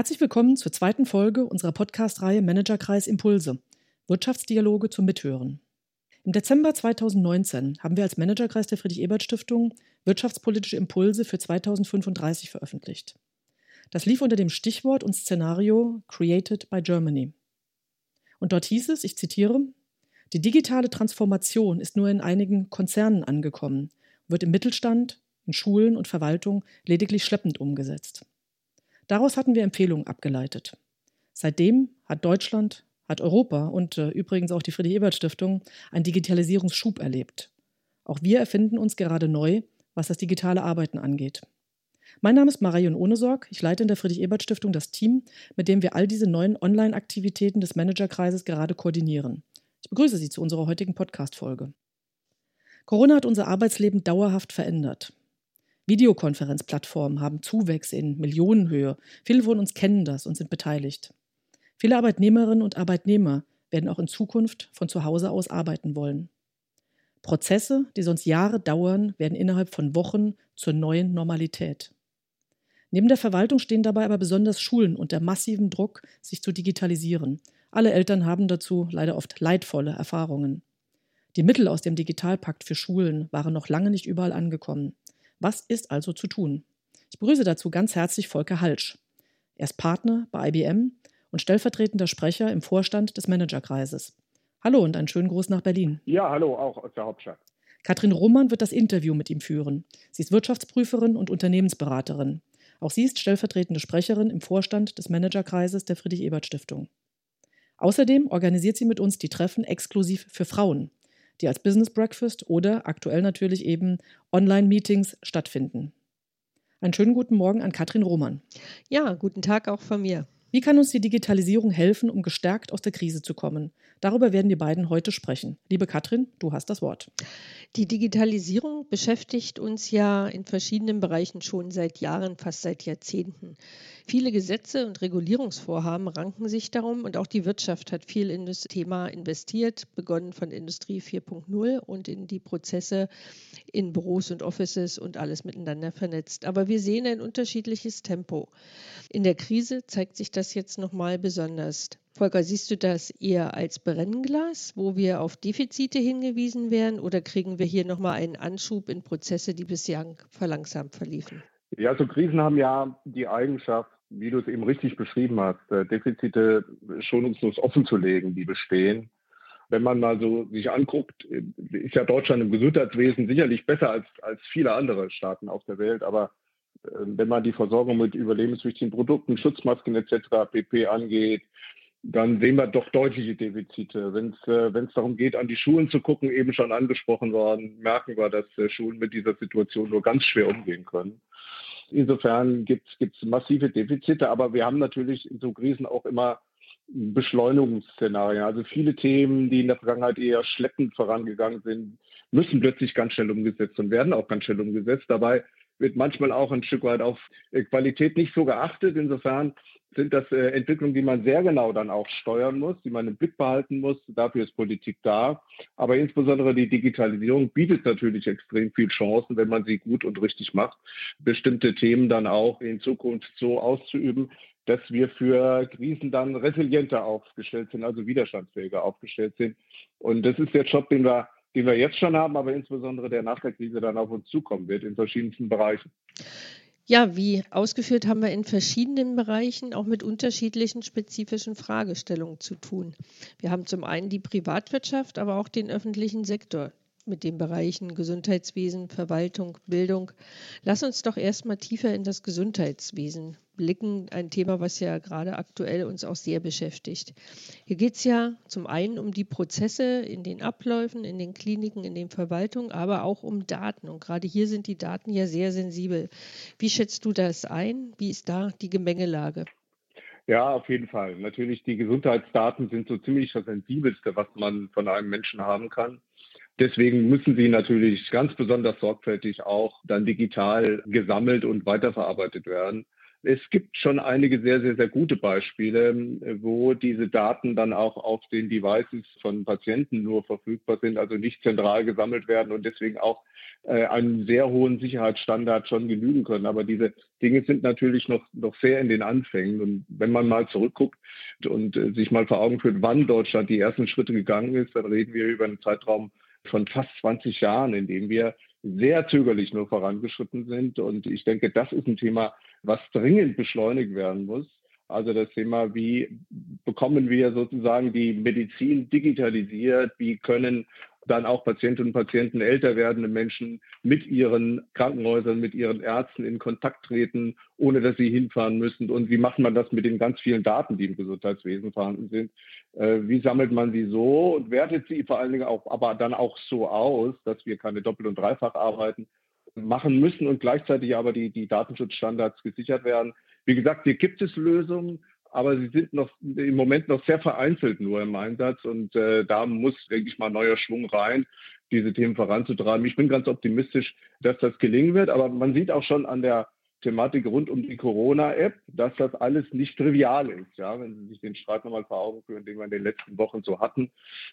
Herzlich willkommen zur zweiten Folge unserer Podcast-Reihe Managerkreis Impulse. Wirtschaftsdialoge zum Mithören. Im Dezember 2019 haben wir als Managerkreis der Friedrich-Ebert-Stiftung wirtschaftspolitische Impulse für 2035 veröffentlicht. Das lief unter dem Stichwort und Szenario Created by Germany. Und dort hieß es, ich zitiere, die digitale Transformation ist nur in einigen Konzernen angekommen, wird im Mittelstand, in Schulen und Verwaltung lediglich schleppend umgesetzt. Daraus hatten wir Empfehlungen abgeleitet. Seitdem hat Deutschland, hat Europa und äh, übrigens auch die Friedrich-Ebert-Stiftung einen Digitalisierungsschub erlebt. Auch wir erfinden uns gerade neu, was das digitale Arbeiten angeht. Mein Name ist Marion Ohnesorg. Ich leite in der Friedrich-Ebert-Stiftung das Team, mit dem wir all diese neuen Online-Aktivitäten des Managerkreises gerade koordinieren. Ich begrüße Sie zu unserer heutigen Podcast-Folge. Corona hat unser Arbeitsleben dauerhaft verändert. Videokonferenzplattformen haben Zuwächse in Millionenhöhe. Viele von uns kennen das und sind beteiligt. Viele Arbeitnehmerinnen und Arbeitnehmer werden auch in Zukunft von zu Hause aus arbeiten wollen. Prozesse, die sonst Jahre dauern, werden innerhalb von Wochen zur neuen Normalität. Neben der Verwaltung stehen dabei aber besonders Schulen unter massivem Druck, sich zu digitalisieren. Alle Eltern haben dazu leider oft leidvolle Erfahrungen. Die Mittel aus dem Digitalpakt für Schulen waren noch lange nicht überall angekommen. Was ist also zu tun? Ich begrüße dazu ganz herzlich Volker Halsch. Er ist Partner bei IBM und stellvertretender Sprecher im Vorstand des Managerkreises. Hallo und einen schönen Gruß nach Berlin. Ja, hallo, auch aus der Hauptstadt. Katrin Roman wird das Interview mit ihm führen. Sie ist Wirtschaftsprüferin und Unternehmensberaterin. Auch sie ist stellvertretende Sprecherin im Vorstand des Managerkreises der Friedrich-Ebert-Stiftung. Außerdem organisiert sie mit uns die Treffen exklusiv für Frauen die als Business Breakfast oder aktuell natürlich eben Online-Meetings stattfinden. Einen schönen guten Morgen an Katrin Roman. Ja, guten Tag auch von mir. Wie kann uns die Digitalisierung helfen, um gestärkt aus der Krise zu kommen? Darüber werden die beiden heute sprechen. Liebe Katrin, du hast das Wort. Die Digitalisierung beschäftigt uns ja in verschiedenen Bereichen schon seit Jahren, fast seit Jahrzehnten. Viele Gesetze und Regulierungsvorhaben ranken sich darum und auch die Wirtschaft hat viel in das Thema investiert, begonnen von Industrie 4.0 und in die Prozesse in Büros und Offices und alles miteinander vernetzt. Aber wir sehen ein unterschiedliches Tempo. In der Krise zeigt sich das jetzt nochmal besonders. Volker, siehst du das eher als Brennglas, wo wir auf Defizite hingewiesen werden, oder kriegen wir hier nochmal einen Anschub in Prozesse, die bislang verlangsamt verliefen? Ja, so Krisen haben ja die Eigenschaft, wie du es eben richtig beschrieben hast, äh, Defizite schonungslos offenzulegen, die bestehen. Wenn man mal so sich anguckt, äh, ist ja Deutschland im Gesundheitswesen sicherlich besser als, als viele andere Staaten auf der Welt, aber wenn man die Versorgung mit überlebenswichtigen Produkten, Schutzmasken etc. pp. angeht, dann sehen wir doch deutliche Defizite. Wenn es äh, darum geht, an die Schulen zu gucken, eben schon angesprochen worden, merken wir, dass äh, Schulen mit dieser Situation nur ganz schwer umgehen können. Insofern gibt es massive Defizite, aber wir haben natürlich in so Krisen auch immer Beschleunigungsszenarien. Also viele Themen, die in der Vergangenheit eher schleppend vorangegangen sind, müssen plötzlich ganz schnell umgesetzt und werden auch ganz schnell umgesetzt. Dabei wird manchmal auch ein Stück weit auf äh, Qualität nicht so geachtet. Insofern sind das äh, Entwicklungen, die man sehr genau dann auch steuern muss, die man im Blick behalten muss. Dafür ist Politik da. Aber insbesondere die Digitalisierung bietet natürlich extrem viel Chancen, wenn man sie gut und richtig macht, bestimmte Themen dann auch in Zukunft so auszuüben, dass wir für Krisen dann resilienter aufgestellt sind, also widerstandsfähiger aufgestellt sind. Und das ist der Job, den wir den wir jetzt schon haben, aber insbesondere der nach der Krise dann auf uns zukommen wird in verschiedensten Bereichen. Ja, wie ausgeführt haben wir in verschiedenen Bereichen auch mit unterschiedlichen spezifischen Fragestellungen zu tun. Wir haben zum einen die Privatwirtschaft, aber auch den öffentlichen Sektor mit den Bereichen Gesundheitswesen, Verwaltung, Bildung. Lass uns doch erstmal tiefer in das Gesundheitswesen blicken. Ein Thema, was ja gerade aktuell uns auch sehr beschäftigt. Hier geht es ja zum einen um die Prozesse in den Abläufen, in den Kliniken, in den Verwaltungen, aber auch um Daten. Und gerade hier sind die Daten ja sehr sensibel. Wie schätzt du das ein? Wie ist da die Gemengelage? Ja, auf jeden Fall. Natürlich, die Gesundheitsdaten sind so ziemlich das Sensibelste, was man von einem Menschen haben kann. Deswegen müssen sie natürlich ganz besonders sorgfältig auch dann digital gesammelt und weiterverarbeitet werden. Es gibt schon einige sehr, sehr, sehr gute Beispiele, wo diese Daten dann auch auf den Devices von Patienten nur verfügbar sind, also nicht zentral gesammelt werden und deswegen auch äh, einen sehr hohen Sicherheitsstandard schon genügen können. Aber diese Dinge sind natürlich noch, noch sehr in den Anfängen. Und wenn man mal zurückguckt und äh, sich mal vor Augen führt, wann Deutschland die ersten Schritte gegangen ist, dann reden wir über einen Zeitraum von fast 20 Jahren, in dem wir sehr zögerlich nur vorangeschritten sind. Und ich denke, das ist ein Thema, was dringend beschleunigt werden muss. Also das Thema, wie bekommen wir sozusagen die Medizin digitalisiert? Wie können dann auch Patientinnen und Patienten, älter werdende Menschen mit ihren Krankenhäusern, mit ihren Ärzten in Kontakt treten, ohne dass sie hinfahren müssen? Und wie macht man das mit den ganz vielen Daten, die im Gesundheitswesen vorhanden sind? Äh, wie sammelt man sie so und wertet sie vor allen Dingen auch, aber dann auch so aus, dass wir keine Doppel- und Dreifacharbeiten machen müssen und gleichzeitig aber die, die Datenschutzstandards gesichert werden. Wie gesagt, hier gibt es Lösungen, aber sie sind noch im Moment noch sehr vereinzelt nur im Einsatz und äh, da muss, denke ich mal, neuer Schwung rein, diese Themen voranzutreiben. Ich bin ganz optimistisch, dass das gelingen wird, aber man sieht auch schon an der Thematik rund um die Corona-App, dass das alles nicht trivial ist, ja, wenn Sie sich den Streit nochmal vor Augen führen, den wir in den letzten Wochen so hatten.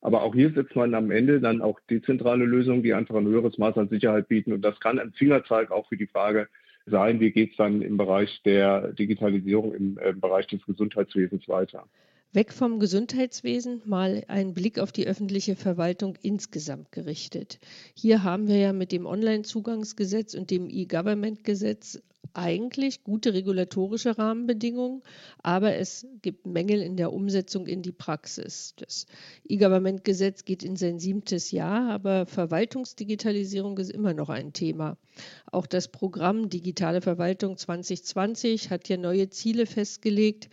Aber auch hier setzt man am Ende dann auch dezentrale Lösungen, die einfach ein höheres Maß an Sicherheit bieten. Und das kann ein Fingerzeig auch für die Frage sein, wie geht es dann im Bereich der Digitalisierung, im äh, Bereich des Gesundheitswesens weiter. Weg vom Gesundheitswesen mal einen Blick auf die öffentliche Verwaltung insgesamt gerichtet. Hier haben wir ja mit dem Onlinezugangsgesetz und dem E-Government-Gesetz eigentlich gute regulatorische Rahmenbedingungen, aber es gibt Mängel in der Umsetzung in die Praxis. Das E-Government-Gesetz geht in sein siebtes Jahr, aber Verwaltungsdigitalisierung ist immer noch ein Thema. Auch das Programm Digitale Verwaltung 2020 hat ja neue Ziele festgelegt,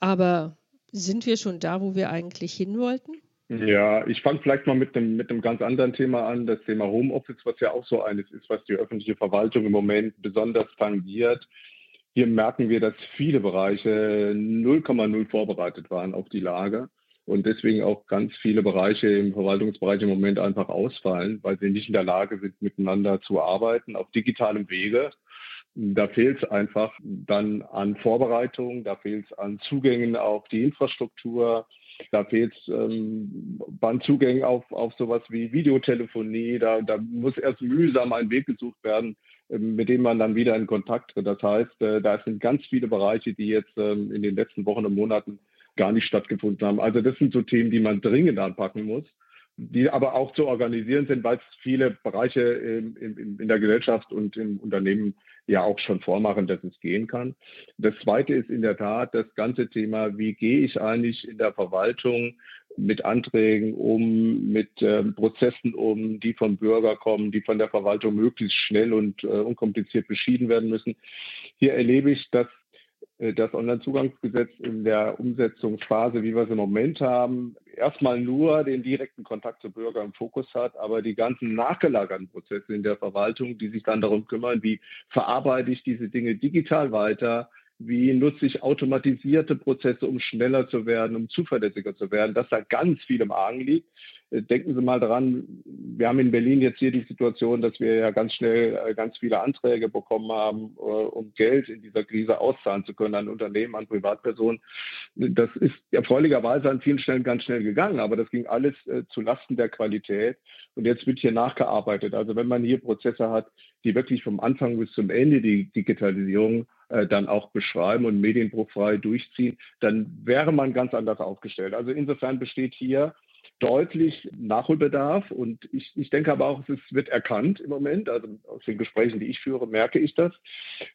aber sind wir schon da, wo wir eigentlich hin wollten? Ja, ich fange vielleicht mal mit einem, mit einem ganz anderen Thema an, das Thema Homeoffice, was ja auch so eines ist, was die öffentliche Verwaltung im Moment besonders tangiert. Hier merken wir, dass viele Bereiche 0,0 vorbereitet waren auf die Lage und deswegen auch ganz viele Bereiche im Verwaltungsbereich im Moment einfach ausfallen, weil sie nicht in der Lage sind, miteinander zu arbeiten auf digitalem Wege. Da fehlt es einfach dann an Vorbereitung, da fehlt es an Zugängen auf die Infrastruktur, da fehlt ähm, an Zugängen auf, auf sowas wie Videotelefonie, da, da muss erst mühsam ein Weg gesucht werden, äh, mit dem man dann wieder in Kontakt tritt. Das heißt, äh, da sind ganz viele Bereiche, die jetzt ähm, in den letzten Wochen und Monaten gar nicht stattgefunden haben. Also das sind so Themen, die man dringend anpacken muss die aber auch zu organisieren sind, weil es viele Bereiche in, in, in, der Gesellschaft und im Unternehmen ja auch schon vormachen, dass es gehen kann. Das Zweite ist in der Tat das ganze Thema, wie gehe ich eigentlich in der Verwaltung mit Anträgen um, mit äh, Prozessen um, die vom Bürger kommen, die von der Verwaltung möglichst schnell und äh, unkompliziert beschieden werden müssen. Hier erlebe ich, dass das Onlinezugangsgesetz in der Umsetzungsphase, wie wir es im Moment haben, erstmal nur den direkten Kontakt zu Bürgern im Fokus hat, aber die ganzen nachgelagerten Prozesse in der Verwaltung, die sich dann darum kümmern, wie verarbeite ich diese Dinge digital weiter, wie nutze ich automatisierte Prozesse, um schneller zu werden, um zuverlässiger zu werden, dass da ganz viel im Argen liegt. Äh, denken Sie mal dran, wir haben in Berlin jetzt hier die Situation, dass wir ja ganz schnell äh, ganz viele Anträge bekommen haben, äh, um Geld in dieser Krise auszahlen zu können an Unternehmen, an Privatpersonen. Das ist erfreulicherweise an vielen Stellen ganz schnell gegangen, aber das ging alles zu Lasten der Qualität. Und jetzt wird hier nachgearbeitet. Also wenn man hier Prozesse hat, die wirklich vom Anfang bis zum Ende die Digitalisierung dann auch beschreiben und medienbruchfrei durchziehen, dann wäre man ganz anders aufgestellt. Also insofern besteht hier deutlich Nachholbedarf und ich, ich denke aber auch, es wird erkannt im Moment. Also aus den Gesprächen, die ich führe, merke ich das.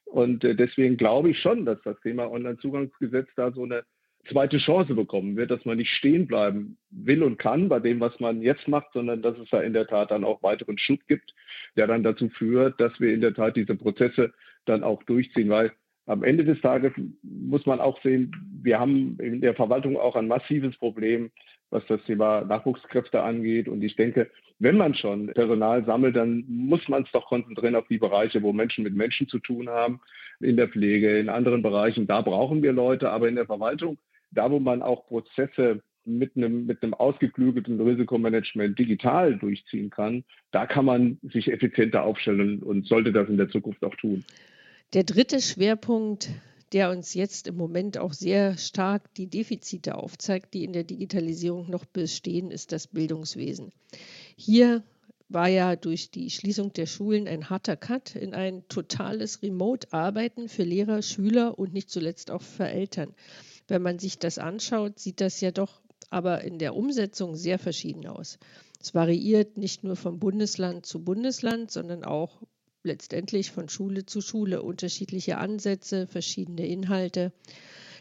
Und äh, deswegen glaube ich schon, dass das Thema Onlinezugangsgesetz da so eine zweite Chance bekommen wird, dass man nicht stehen bleiben will und kann bei dem, was man jetzt macht, sondern dass es da in der Tat dann auch weiteren Schub gibt, der dann dazu führt, dass wir in der Tat diese Prozesse dann auch durchziehen, weil am Ende des Tages muss man auch sehen, wir haben in der Verwaltung auch ein massives Problem was das Thema Nachwuchskräfte angeht. Und ich denke, wenn man schon Personal sammelt, dann muss man es doch konzentrieren auf die Bereiche, wo Menschen mit Menschen zu tun haben, in der Pflege, in anderen Bereichen. Da brauchen wir Leute, aber in der Verwaltung, da wo man auch Prozesse mit einem, mit einem ausgeklügelten Risikomanagement digital durchziehen kann, da kann man sich effizienter aufstellen und sollte das in der Zukunft auch tun. Der dritte Schwerpunkt der uns jetzt im Moment auch sehr stark die Defizite aufzeigt, die in der Digitalisierung noch bestehen, ist das Bildungswesen. Hier war ja durch die Schließung der Schulen ein harter Cut in ein totales Remote-Arbeiten für Lehrer, Schüler und nicht zuletzt auch für Eltern. Wenn man sich das anschaut, sieht das ja doch aber in der Umsetzung sehr verschieden aus. Es variiert nicht nur vom Bundesland zu Bundesland, sondern auch letztendlich von Schule zu Schule. Unterschiedliche Ansätze, verschiedene Inhalte.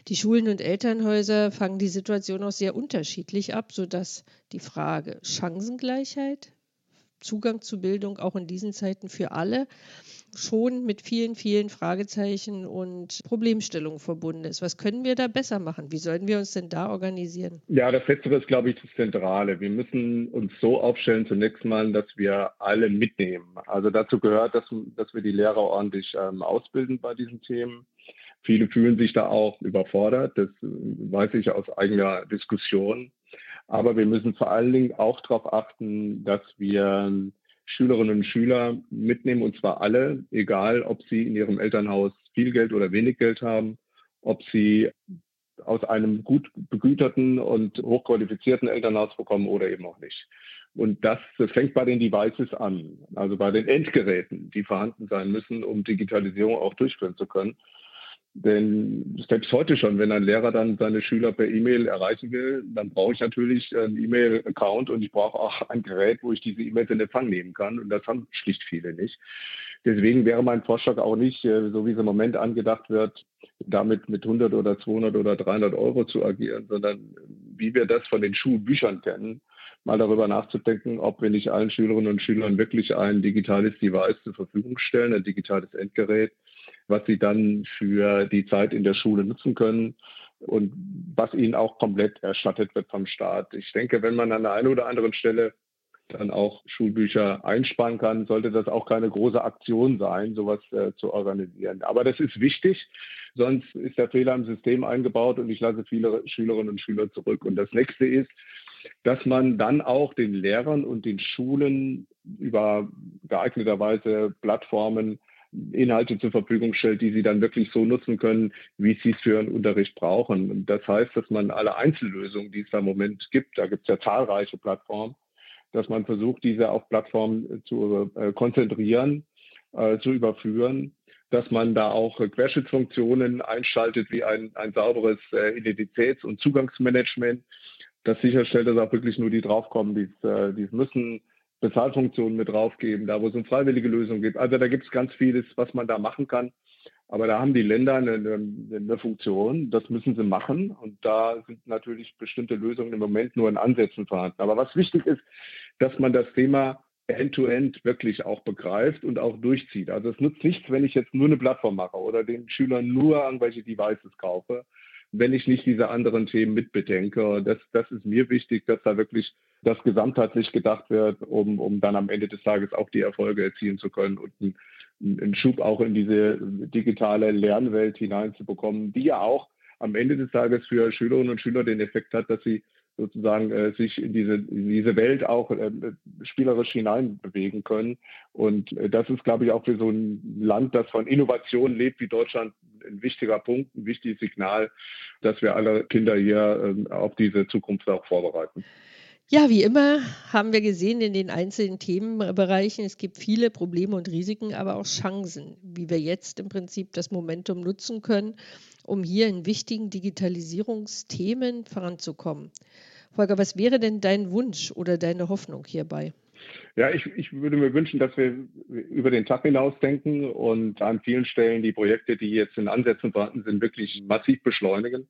Die Schulen und Elternhäuser fangen die Situation auch sehr unterschiedlich ab, sodass die Frage Chancengleichheit, Zugang zu Bildung auch in diesen Zeiten für alle schon mit vielen, vielen Fragezeichen und Problemstellungen verbunden ist. Was können wir da besser machen? Wie sollten wir uns denn da organisieren? Ja, das Letztere ist, glaube ich, das Zentrale. Wir müssen uns so aufstellen, zunächst mal, dass wir alle mitnehmen. Also dazu gehört, dass, dass wir die Lehrer ordentlich ähm, ausbilden bei diesen Themen. Viele fühlen sich da auch überfordert. Das weiß ich aus eigener Diskussion. Aber wir müssen vor allen Dingen auch darauf achten, dass wir Schülerinnen und Schüler mitnehmen, und zwar alle, egal ob sie in ihrem Elternhaus viel Geld oder wenig Geld haben, ob sie aus einem gut begüterten und hochqualifizierten Elternhaus bekommen oder eben auch nicht. Und das fängt bei den Devices an, also bei den Endgeräten, die vorhanden sein müssen, um Digitalisierung auch durchführen zu können. Denn selbst heute schon, wenn ein Lehrer dann seine Schüler per E-Mail erreichen will, dann brauche ich natürlich einen E-Mail-Account und ich brauche auch ein Gerät, wo ich diese E-Mails in Empfang nehmen kann. Und das haben schlicht viele nicht. Deswegen wäre mein Vorschlag auch nicht, äh, so wie es im Moment angedacht wird, damit mit 100 oder 200 oder 300 Euro zu agieren, sondern wie wir das von den Schulbüchern kennen, mal darüber nachzudenken, ob wir nicht allen Schülerinnen und Schülern wirklich ein digitales Device zur Verfügung stellen, ein digitales Endgerät, was sie dann für die Zeit in der Schule nutzen können und was ihnen auch komplett erstattet wird vom Staat. Ich denke, wenn man an der einen oder anderen Stelle dann auch Schulbücher einsparen kann, sollte das auch keine große Aktion sein, sowas äh, zu organisieren. Aber das ist wichtig, sonst ist der Fehler im System eingebaut und ich lasse viele Schülerinnen und Schüler zurück. Und das nächste ist, dass man dann auch den Lehrern und den Schulen über geeigneterweise Plattformen Inhalte zur Verfügung stellt, die sie dann wirklich so nutzen können, wie sie es für ihren Unterricht brauchen. Und das heißt, dass man alle Einzellösungen, die es da im Moment gibt, da gibt es ja zahlreiche Plattformen, dass man versucht, diese auf Plattformen zu äh, konzentrieren, äh, zu überführen, dass man da auch Querschnittsfunktionen einschaltet, wie ein, ein sauberes äh, Identitäts- und Zugangsmanagement, das sicherstellt, dass auch wirklich nur die draufkommen, die es äh, müssen, Bezahlfunktionen mit draufgeben, da wo es eine freiwillige Lösung gibt. Also da gibt es ganz vieles, was man da machen kann. Aber da haben die Länder eine, eine, Funktion, das müssen sie machen. Und da sind natürlich bestimmte Lösungen im Moment nur in Ansätzen vorhanden. Aber was wichtig ist, dass man das Thema End-to-End -End wirklich auch begreift und auch durchzieht. Also es nutzt nichts, wenn ich jetzt nur eine Plattform mache oder den Schülern nur irgendwelche Devices kaufe, wenn ich nicht diese anderen Themen mitbedenke. Das, das ist mir wichtig, dass da wirklich das gesamtheitlich gedacht wird, um, um dann am Ende des Tages auch die Erfolge erzielen zu können und einen, einen Schub auch in diese digitale Lernwelt hineinzubekommen, die ja auch am Ende des Tages für Schülerinnen und Schüler den Effekt hat, dass sie sozusagen äh, sich in diese, in diese Welt auch äh, spielerisch hineinbewegen können. Und äh, das ist, glaube ich, auch für so ein Land, das von Innovation lebt wie Deutschland, ein wichtiger Punkt, ein wichtiges Signal, dass wir alle Kinder hier äh, auf diese Zukunft auch vorbereiten. Ja, wie immer haben wir gesehen in den einzelnen Themenbereichen, es gibt viele Probleme und Risiken, aber auch Chancen, wie wir jetzt im Prinzip das Momentum nutzen können, um hier in wichtigen Digitalisierungsthemen voranzukommen. Volker, was wäre denn dein Wunsch oder deine Hoffnung hierbei? Ja, ich, ich würde mir wünschen, dass wir über den Tag hinaus denken und an vielen Stellen die Projekte, die jetzt in Ansätzen vorhanden sind, wirklich massiv beschleunigen.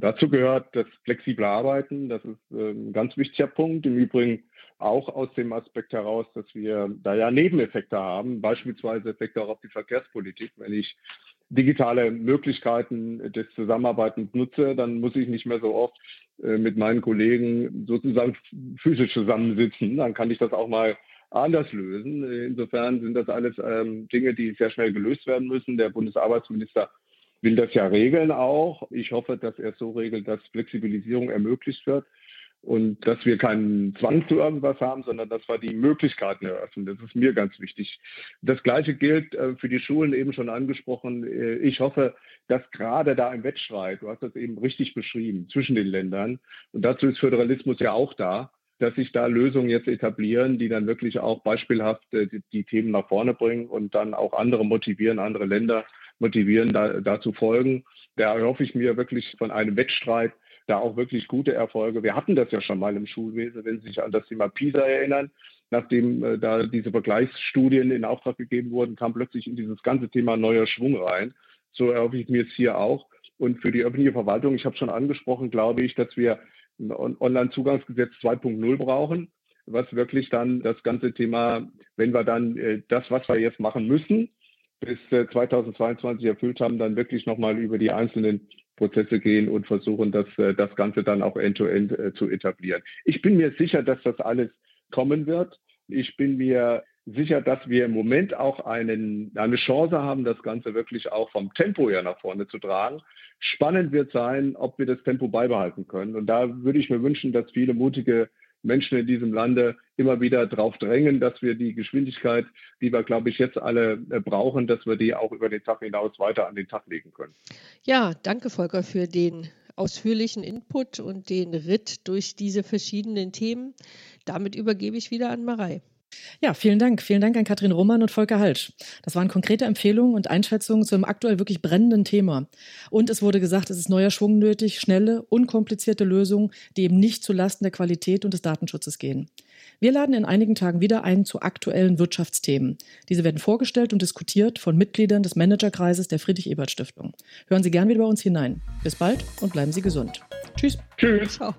Dazu gehört das flexible Arbeiten. Das ist äh, ein ganz wichtiger Punkt. Im Übrigen auch aus dem Aspekt heraus, dass wir da ja Nebeneffekte haben, beispielsweise Effekte auch auf die Verkehrspolitik. Wenn ich digitale Möglichkeiten des Zusammenarbeitens nutze, dann muss ich nicht mehr so oft äh, mit meinen Kollegen sozusagen physisch zusammensitzen. Dann kann ich das auch mal anders lösen. Insofern sind das alles ähm, Dinge, die sehr schnell gelöst werden müssen. Der Bundesarbeitsminister will das ja regeln auch. Ich hoffe, dass er es so regelt, dass Flexibilisierung ermöglicht wird. und dass wir keinen Zwang zu irgendwas haben, sondern dass wir die Möglichkeiten eröffnen. Das ist mir ganz wichtig. Das Gleiche gilt äh, für die Schulen eben schon angesprochen. Äh, ich hoffe, dass gerade da im Wettstreit, du hast das eben richtig beschrieben, zwischen den Ländern, und dazu ist Föderalismus ja auch da, dass sich da Lösungen jetzt etablieren, die dann wirklich auch beispielhaft äh, die, die, Themen nach vorne bringen und dann auch andere motivieren, andere Länder motivieren, da, da zu folgen. Da erhoffe ich mir wirklich von einem Wettstreit da auch wirklich gute Erfolge. Wir hatten das ja schon mal im Schulwesen, wenn Sie sich an das Thema PISA erinnern. Nachdem äh, da diese Vergleichsstudien in Auftrag gegeben wurden, kam plötzlich in dieses ganze Thema neuer Schwung rein. So erhoffe ich mir es hier auch. Und für die öffentliche Verwaltung, ich habe schon angesprochen, glaube ich, dass wir ein Onlinezugangsgesetz 2.0 brauchen, was wirklich dann das ganze Thema, wenn wir dann äh, das, was wir jetzt machen müssen, bis äh, 2022 erfüllt haben, dann wirklich nochmal über die einzelnen Prozesse gehen und versuchen, das, äh, das Ganze dann auch end-to-end -end, äh, zu etablieren. Ich bin mir sicher, dass das alles kommen wird. Ich bin mir sicher, dass wir im Moment auch einen, eine Chance haben, das Ganze wirklich auch vom Tempo her nach vorne zu tragen. Spannend wird sein, ob wir das Tempo beibehalten können. Und da würde ich mir wünschen, dass viele mutige Menschen in diesem Lande immer wieder darauf drängen, dass wir die Geschwindigkeit, die wir, glaube ich, jetzt alle äh, brauchen, dass wir die auch über den Tag hinaus weiter an den Tag legen können. Ja, danke Volker für den ausführlichen Input und den Ritt durch diese verschiedenen Themen. Damit übergebe ich wieder an Marei. Ja, vielen Dank. Vielen Dank an Katrin Roman und Volker Halsch. Das waren konkrete Empfehlungen und Einschätzungen zu einem aktuell wirklich brennenden Thema. Und es wurde gesagt, es ist neuer Schwung nötig, schnelle, unkomplizierte Lösungen, die eben nicht zulasten der Qualität und des Datenschutzes gehen. Wir laden in einigen Tagen wieder ein zu aktuellen Wirtschaftsthemen. Diese werden vorgestellt und diskutiert von Mitgliedern des Managerkreises der Friedrich-Ebert-Stiftung. Hören Sie gern wieder bei uns hinein. Bis bald und bleiben Sie gesund. Tschüss. Tschüss. Ciao.